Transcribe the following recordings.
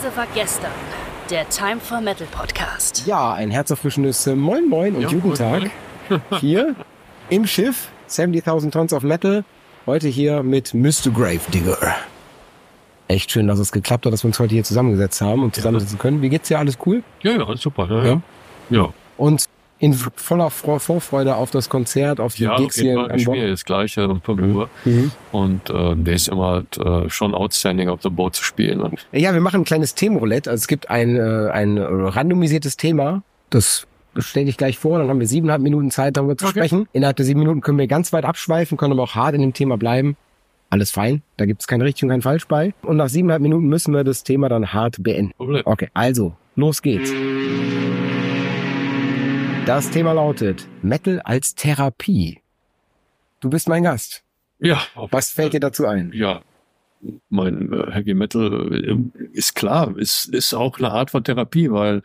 Diese war gestern. Der Time for Metal Podcast. Ja, ein herzerfrischendes äh, Moin Moin und Ja, Jugendtag moin, hier im Schiff 70.000 Tons of Metal. Heute hier mit Mr. Gravedigger. Echt schön, dass es geklappt hat, dass wir uns heute hier zusammengesetzt haben und zusammensitzen können. Wie geht's dir? Alles cool? Ja, ja, super. Ja, Ja. ja. ja. Und in voller Vorfreude auf das Konzert, auf die Ja, Gigs auf jeden hier Fall. Ich spiele das gleiche um 5 Uhr. Mhm. Und äh, der ist immer halt, äh, schon outstanding auf der Boot zu spielen. Und Ja, wir machen ein kleines Themenroulette. Also es gibt ein, äh, ein randomisiertes Thema. Das stelle ich gleich vor. Dann haben wir siebeneinhalb Minuten Zeit, darüber zu Okay. sprechen. Innerhalb der sieben Minuten können wir ganz weit abschweifen, können aber auch hart in dem Thema bleiben. Alles fein. Da gibt es kein richtig und kein falsch bei. Und nach siebeneinhalb Minuten müssen wir das Thema dann hart beenden. Problem. Okay, also, los geht's. Das Thema lautet Metal als Therapie. Du bist mein Gast. Ja, Was fällt dir dazu ein? Ja, mein äh, Heavy Metal äh, ist klar, ist, ist auch eine Art von Therapie, weil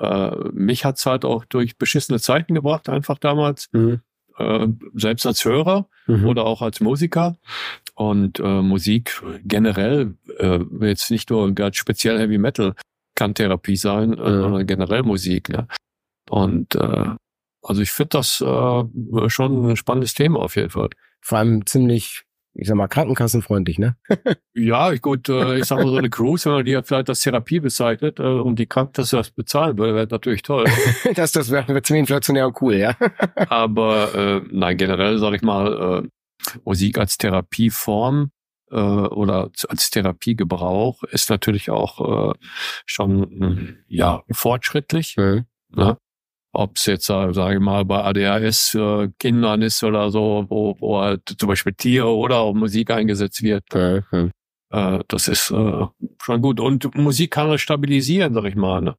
äh, mich hat's halt auch durch beschissene Zeiten gebracht, einfach damals, Mhm. äh, selbst als Hörer Mhm. oder auch als Musiker. Und äh, Musik generell, äh, jetzt nicht nur ganz speziell Heavy Metal, kann Therapie sein, sondern generell Musik. Ne? Und äh, also ich finde das äh, schon ein spannendes Thema auf jeden Fall. Vor allem ziemlich, ich sag mal, krankenkassenfreundlich, ne? Ja, gut, äh, ich sag mal so eine Cruise, wenn man die vielleicht als Therapie bezeichnet äh, und die Krankenkasse das bezahlen würde, wäre natürlich toll. das, das wäre wär ziemlich inflationär und cool, ja. Aber äh, nein, generell sage ich mal, äh, Musik als Therapieform äh, oder als Therapiegebrauch ist natürlich auch äh, schon mh, ja fortschrittlich. Ne? Ob es jetzt, äh, sage ich mal, bei ADHS äh, Kindern ist oder so, wo, wo halt zum Beispiel Tiere oder auch Musik eingesetzt wird. Äh, das ist äh, schon gut. Und Musik kann das stabilisieren, sag ich mal. Ne?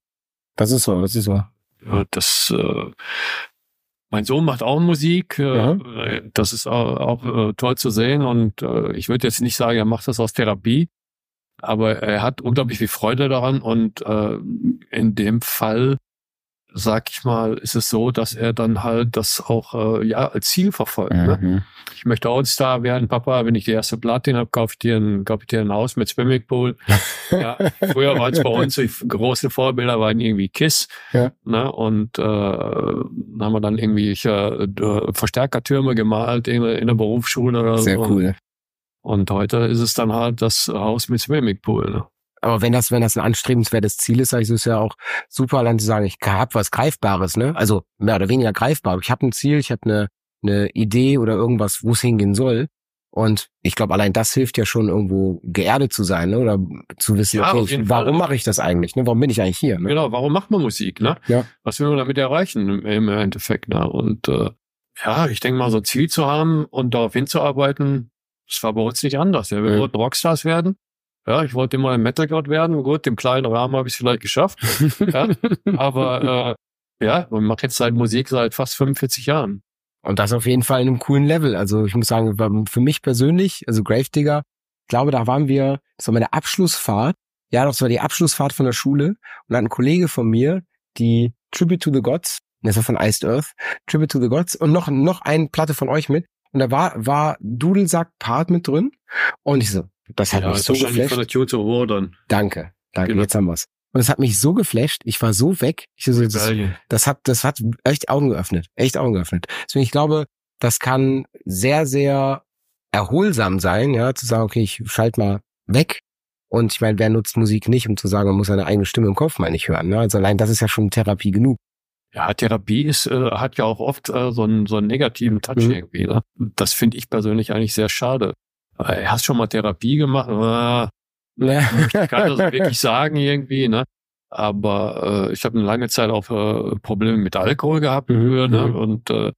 Das ist so, das ist so. Ja, das, äh, mein Sohn macht auch Musik. Ja. äh, Das ist auch, auch äh, toll zu sehen. Und äh, ich würde jetzt nicht sagen, er macht das aus Therapie, aber er hat unglaublich viel Freude daran. Und äh, in dem Fall, sag ich mal, ist es so, dass er dann halt das auch äh, ja als Ziel verfolgt. Ne? Mhm. Ich möchte auch Star werden, Papa. Wenn ich die erste Platin habe, kaufe ich dir ein, kaufe ich dir ein Haus mit Swimmingpool. ja, früher war es bei uns, die großen Vorbilder waren irgendwie Kiss. Ja. Ne? Und äh, haben wir dann irgendwie äh, d- Verstärkertürme gemalt in, in der Berufsschule oder Sehr so. cool. Und heute ist es dann halt das Haus mit Swimmingpool. Ne? Aber wenn das, wenn das ein anstrebenswertes Ziel ist, ist ja auch super, allein zu sagen, ich hab was Greifbares, ne? Also mehr oder weniger greifbar. Ich habe ein Ziel, ich habe eine, eine Idee oder irgendwas, wo es hingehen soll. Und ich glaube, allein das hilft ja schon irgendwo geerdet zu sein, ne? Oder zu wissen, Ja, okay, warum mache ich das eigentlich? Ne? Warum bin ich eigentlich hier? Ne? Genau, warum macht man Musik, ne? Ja. Was will man damit erreichen im, im Endeffekt, ne? Und äh, ja, ich denke mal, so ein Ziel zu haben und darauf hinzuarbeiten, das war bei uns nicht anders. Ja, wir Mhm. wollten Rockstars werden. Ja, ich wollte immer ein Metal-God werden. Gut, im kleinen Rahmen habe ich es vielleicht geschafft. ja, aber äh, ja, und mache jetzt seit Musik seit fast 45 Jahren. Und das auf jeden Fall in einem coolen Level. Also ich muss sagen, für mich persönlich, also Gravedigger, ich glaube, da waren wir, das war meine Abschlussfahrt. Ja, das war die Abschlussfahrt von der Schule. Und da hat ein Kollege von mir, die Tribute to the Gods, das war von Iced Earth, Tribute to the Gods und noch, noch eine Platte von euch mit. Und da war, war Dudelsack Part mit drin. Und ich so, das hat ja, mich so wahrscheinlich von geflasht. der War dann. Danke, danke, Genau. jetzt haben wir's. Und es hat mich so geflasht. Ich war so weg. Ich so, das, das hat, das hat echt Augen geöffnet. Echt Augen geöffnet. Deswegen, ich glaube, das kann sehr, sehr erholsam sein, ja, zu sagen, okay, ich schalte mal weg. Und ich meine, wer nutzt Musik nicht, um zu sagen, man muss seine eigene Stimme im Kopf mal nicht hören. Ne? Also allein das ist ja schon Therapie genug. Ja, Therapie ist, äh, hat ja auch oft äh, so, einen, so einen negativen Touch Mhm. irgendwie. Ne? Das finde ich persönlich eigentlich sehr schade. Hast schon mal Therapie gemacht? Ah, ich kann das wirklich sagen irgendwie, ne? Aber äh, ich habe eine lange Zeit auch äh, Probleme mit Alkohol gehabt Mhm, früher, ne? mhm. Und äh,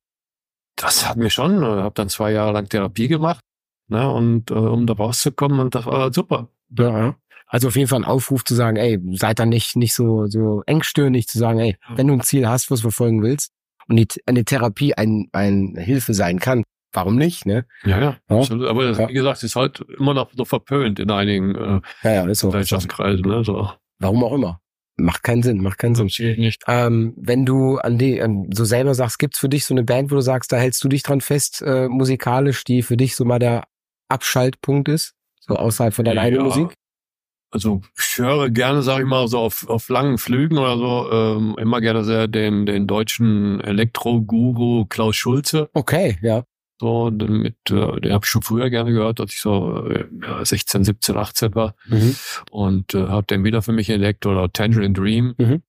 das hat mir schon, äh, habe dann zwei Jahre lang Therapie gemacht, ne? Und äh, um da rauszukommen, und das war super. Ja, ja. Also auf jeden Fall ein Aufruf zu sagen, ey, seid da nicht, nicht so, so engstirnig zu sagen, ey, wenn du ein Ziel hast, was du verfolgen willst und die, eine Therapie ein, ein Hilfe sein kann, warum nicht, ne? Ja, ja, Ja. absolut. Aber das, Ja. wie gesagt, ist halt immer noch so verpönt in einigen äh, Ja, ja, ist so. Gesellschaftskreisen, ne? So. Warum auch immer. Macht keinen Sinn, macht keinen Sinn. Nicht. Ähm, wenn du an die ähm, so selber sagst, gibt's für dich so eine Band, wo du sagst, da hältst du dich dran fest, äh, musikalisch, die für dich so mal der Abschaltpunkt ist, so außerhalb von deiner Ja. eigenen Musik? also ich höre gerne, sage ich mal, so auf, auf langen Flügen oder so, ähm, immer gerne sehr den, den deutschen Elektro-Guru Klaus Schulze. Okay, ja. So, mit, äh, den habe ich schon früher gerne gehört, als ich so äh, ja, 16, 17, 18 war. Mhm. Und äh, habe den wieder für mich entdeckt oder Tangerine Dream. Mhm.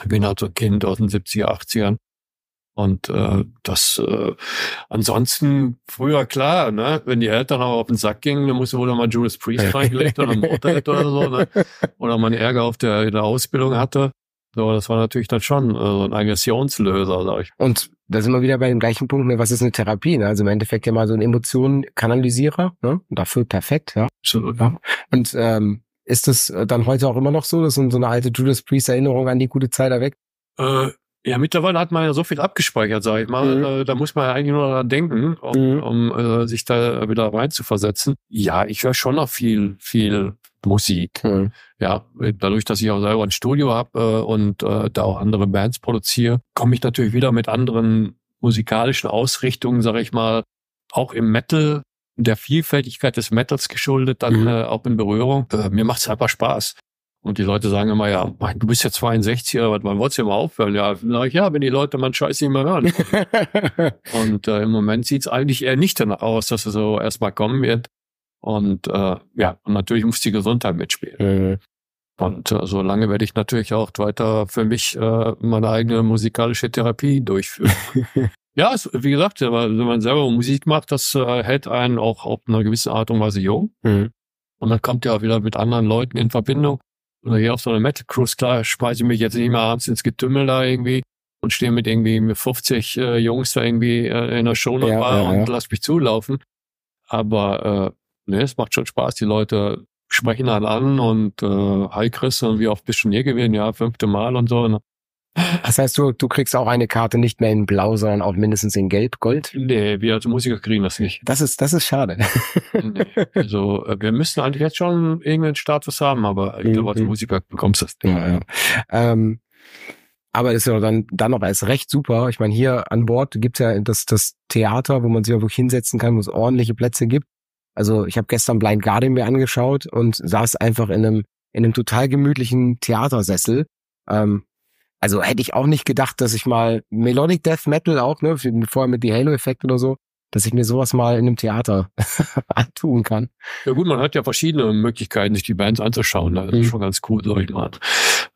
Ich bin halt so ein Kind aus den 70er, 80ern. Und äh, das äh, ansonsten früher klar, ne, wenn die Eltern auch auf den Sack gingen, dann musste wohl mal Judas Priest reingelegt oder Motorhead oder so, ne? Oder man Ärger auf der, in der Ausbildung hatte. So, das war natürlich dann schon äh, so ein Aggressionslöser, sag ich. Und da sind wir wieder bei dem gleichen Punkt, ne? was ist eine Therapie? Ne? Also im Endeffekt ja mal so ein Emotionenkanalisierer, ne? Und dafür perfekt, ja. Absolut. ja. Und ähm, ist das dann heute auch immer noch so? Das ist so eine alte Judas Priest Erinnerung an die gute Zeit da weg? Äh, ja, mittlerweile hat man ja so viel abgespeichert, sag ich mal. Mhm. Äh, da muss man ja eigentlich nur daran denken, um, Mhm. um äh, sich da wieder rein zu versetzen. Ja, ich höre schon noch viel, viel Musik. Hm. Ja, dadurch, dass ich auch selber ein Studio habe äh, und äh, da auch andere Bands produziere, komme ich natürlich wieder mit anderen musikalischen Ausrichtungen, sag ich mal, auch im Metal, der Vielfältigkeit des Metals geschuldet, dann Mhm. äh, auch in Berührung. Äh, mir macht's einfach Spaß. Und die Leute sagen immer, ja, mein, du bist ja 62, aber wann wolltest du mal aufhören? Ja, ich, ja, wenn die Leute meinen Scheiß nicht mehr hören. Und äh, im Moment sieht's eigentlich eher nicht danach aus, dass es so erstmal kommen wird. Und äh, ja, und natürlich muss die Gesundheit mitspielen. Hm. Und äh, so lange werde ich natürlich auch weiter für mich äh, meine eigene musikalische Therapie durchführen. ja, es, wie gesagt, wenn man selber Musik macht, das äh, hält einen auch auf eine gewisse Art und Weise jung. Hm. Und dann kommt ja auch wieder mit anderen Leuten in Verbindung. Oder hier auf so einer Metal Cruise, klar, schmeiße ich mich jetzt nicht mehr abends ins Getümmel da irgendwie und stehe mit irgendwie mit 50 äh, Jungs da irgendwie äh, in der Show Ja, ja, ja, und lass mich zulaufen. Aber äh, ne, es macht schon Spaß. Die Leute sprechen dann an und äh, hi Chris, und wie oft bist du schon hier gewesen? Ja, fünfte Mal und so. Ne? Das heißt, du, du kriegst auch eine Karte nicht mehr in Blau, sondern auch mindestens in Gelb, Gold. Nee, wir als Musiker kriegen das nicht. Das ist, das ist schade. Nee. Also äh, wir müssen eigentlich jetzt schon irgendeinen Status haben, aber ich glaube, als Mhm. Musiker bekommst du das nicht. Ja, ja. Ähm, aber das ist ja dann, dann noch erst recht super. Ich meine, hier an Bord gibt's ja das, das Theater, wo man sich auch wirklich hinsetzen kann, wo es ordentliche Plätze gibt. Also ich habe gestern Blind Guardian mir angeschaut und saß einfach in einem, in einem total gemütlichen Theatersessel. Ähm, also hätte ich auch nicht gedacht, dass ich mal Melodic Death Metal auch, ne, vorher mit die Halo-Effekt oder so, dass ich mir sowas mal in einem Theater antun kann. Ja gut, man hat ja verschiedene Möglichkeiten, sich die Bands anzuschauen. Das Mhm. ist schon ganz cool, sag ich mal.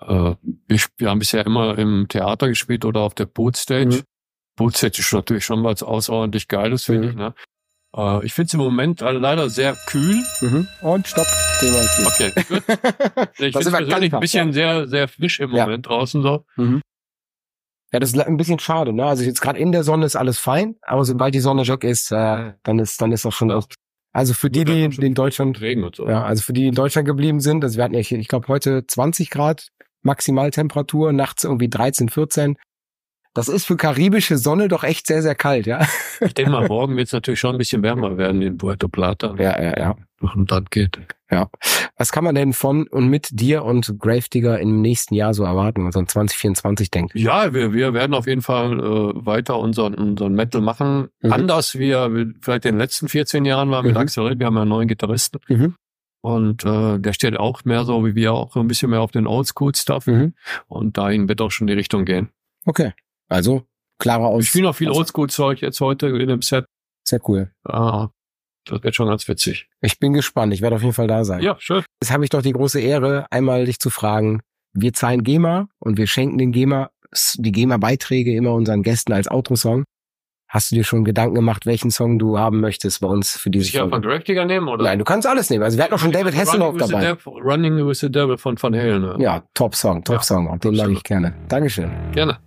Äh, wir, wir haben bisher immer im Theater gespielt oder auf der Bootstage. Mhm. Bootstage ist natürlich schon was außerordentlich Geiles, finde Mhm. ich. Ne? Äh, ich finde es im Moment leider sehr kühl. Und stopp. Thema ist. Okay, gut. Ich Das finde persönlich ein bisschen sehr, sehr frisch im Ja. Moment draußen so. Ja, das ist ein bisschen schade, ne? Also jetzt gerade in der Sonne ist alles fein, aber sobald die Sonne weg ist, äh, dann ist dann ist auch schon Ja. aus. Also für die, die die in Deutschland, Regen und so. ja, also für die, die in Deutschland geblieben sind, also wir hatten ja, hier, ich glaube heute 20 Grad Maximaltemperatur, nachts irgendwie 13, 14. Das ist für karibische Sonne doch echt sehr, sehr kalt, ja. Ich denke mal, morgen wird es natürlich schon ein bisschen wärmer werden in Puerto Plata. Ja, ja, ja. Und dann geht. Was kann man denn von und mit dir und Gravedigger im nächsten Jahr so erwarten, also in 2024 denkt? Ja, wir, wir werden auf jeden Fall äh, weiter unseren, unseren Metal machen. Mhm. Anders wie wir vielleicht in den letzten 14 Jahren waren mit Mhm. Axel Ritt. Wir haben ja einen neuen Gitarristen. Mhm. Und äh, der steht auch mehr so wie wir auch so ein bisschen mehr auf den Oldschool-Stuff. Mhm. Und dahin wird auch schon die Richtung gehen. Okay. Also, klarer aus. Ich spiele noch viel Oldschool-Zeug jetzt heute in dem Set. Sehr cool. Ah, das wird schon ganz witzig. Ich bin gespannt. Ich werde auf jeden Fall da sein. Ja, schön. Jetzt habe ich doch die große Ehre, einmal dich zu fragen. Wir zahlen GEMA und wir schenken den GEMA, die GEMA-Beiträge immer unseren Gästen als Outro-Song. Hast du dir schon Gedanken gemacht, welchen Song du haben möchtest bei uns für diese Muss ich ja von Folge? Draftiger nehmen, oder? Nein, du kannst alles nehmen. Also wir hatten auch schon David Hasselhoff dabei. Devil- Running with the Devil von Van Halen. ne? Ja, Top-Song, Top-Song. Den mag ich gerne. Dankeschön. Gerne.